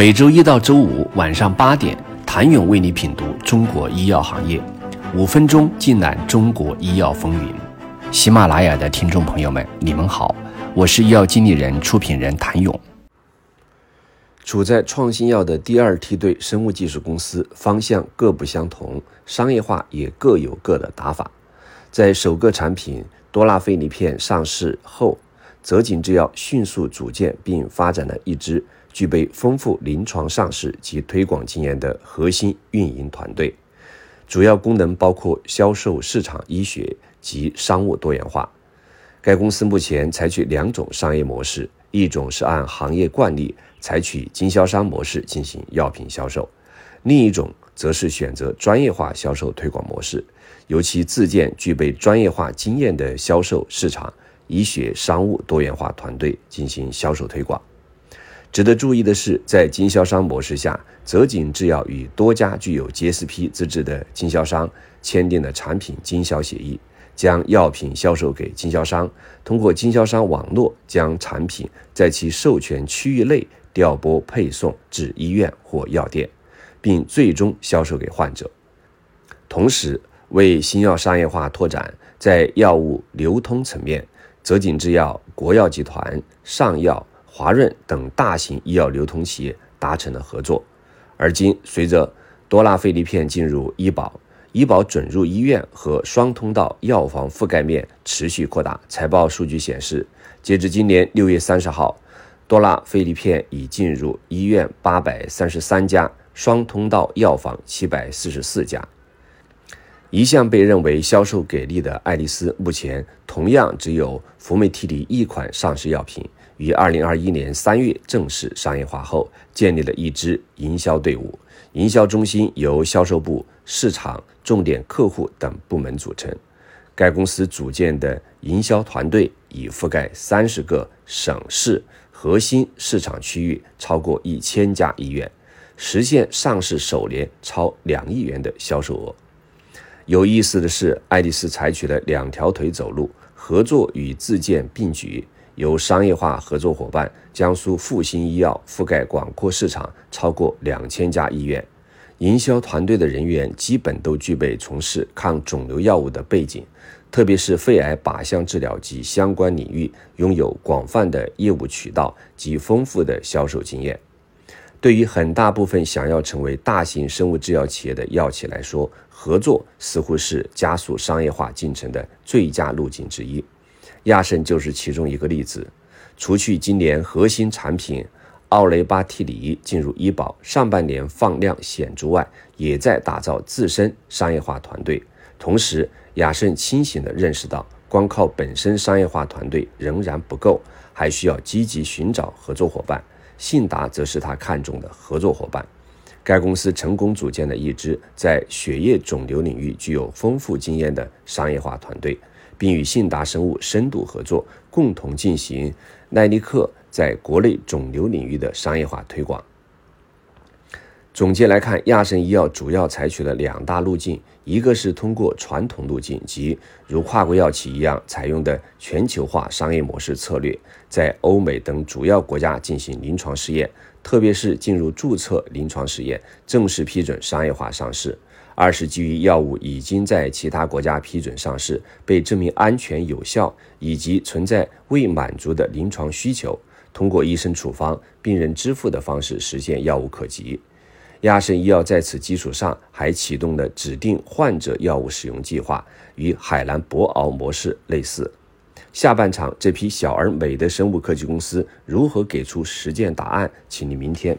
每周一到周五晚上八点，谭勇为你品读中国医药行业，五分钟尽览中国医药风云。喜马拉雅的听众朋友们，你们好，我是医药经理人、出品人谭勇。处在创新药的第二梯队生物技术公司，方向各不相同，商业化也各有各的打法。在首个产品多拉菲尼片上市后，泽锦制药迅速组建并发展了一支具备丰富临床上市及推广经验的核心运营团队，主要功能包括销售、市场、医学及商务多元化。该公司目前采取两种商业模式：一种是按行业惯例采取经销商模式进行药品销售，另一种则是选择专业化销售推广模式。由其自建具备专业化经验的销售、市场、医学、商务多元化团队进行销售推广。值得注意的是，在经销商模式下，泽锦制药与多家具有 GSP 资质的经销商签订了产品经销协议，将药品销售给经销商，通过经销商网络将产品在其授权区域内调拨配送至医院或药店，并最终销售给患者。同时，为新药商业化拓展，在药物流通层面，泽锦制药、国药集团、上药、华润等大型医药流通企业达成了合作。而今，随着多拉菲利片进入医保，医保准入医院和双通道药房覆盖面持续扩大。财报数据显示，截至今年六月三十号，多拉菲利片已进入医院八百三十三家，双通道药房七百四十四家。一向被认为销售给力的爱丽丝，目前同样只有福美替尼一款上市药品。于二零二一年三月正式商业化后，建立了一支营销队伍，营销中心由销售部、市场、重点客户等部门组成。该公司组建的营销团队已覆盖三十个省市核心市场区域，超过一千家医院，实现上市首年超两亿元的销售额。有意思的是，爱丽丝采取了两条腿走路，合作与自建并举，由商业化合作伙伴江苏复星医药覆盖广阔市场，超过两千家医院。营销团队的人员基本都具备从事抗肿瘤药物的背景，特别是肺癌靶向治疗及相关领域，拥有广泛的业务渠道及丰富的销售经验。对于很大部分想要成为大型生物制药企业的药企来说，合作似乎是加速商业化进程的最佳路径之一。亚盛就是其中一个例子。除去今年核心产品奥雷巴替尼进入医保，上半年放量显著外，也在打造自身商业化团队。同时，亚盛清醒地认识到，光靠本身商业化团队仍然不够，还需要积极寻找合作伙伴。信达则是他看中的合作伙伴。该公司成功组建了一支在血液肿瘤领域具有丰富经验的商业化团队，并与信达生物深度合作，共同进行耐力克在国内肿瘤领域的商业化推广。总结来看，亚盛医药主要采取了两大路径：一个是通过传统路径，即如跨国药企一样采用的全球化商业模式策略，在欧美等主要国家进行临床试验，特别是进入注册临床试验，正式批准商业化上市；二是基于药物已经在其他国家批准上市，被证明安全有效，以及存在未满足的临床需求，通过医生处方、病人支付的方式实现药物可及。亚盛医药在此基础上还启动了指定患者药物使用计划，与海蓝博鳌模式类似。下半场这批小而美的生物科技公司如何给出实践答案？请你明天